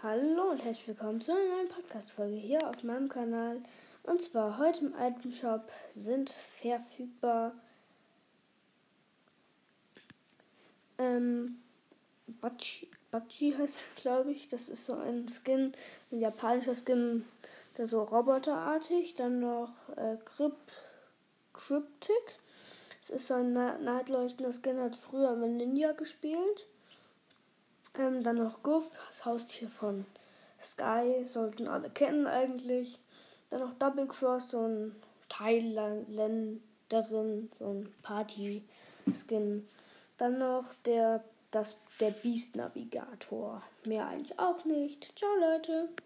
Hallo und herzlich willkommen zu einer neuen Podcast-Folge hier auf meinem Kanal. Und zwar heute im Item Shop sind verfügbar ähm, Bachi, Bachi heißt glaube ich. Das ist so ein Skin, ein japanischer Skin, der so roboterartig. Dann noch äh, Crypt, Cryptic. Es ist so ein nahtleuchtender Skin, hat früher immer Ninja gespielt. Ähm, dann noch Guff, das Haustier von Sky, sollten alle kennen eigentlich. Dann noch Double Cross, so ein Thailänderin, so ein Party-Skin. Dann noch der, das, der Beast Navigator. Mehr eigentlich auch nicht. Ciao, Leute.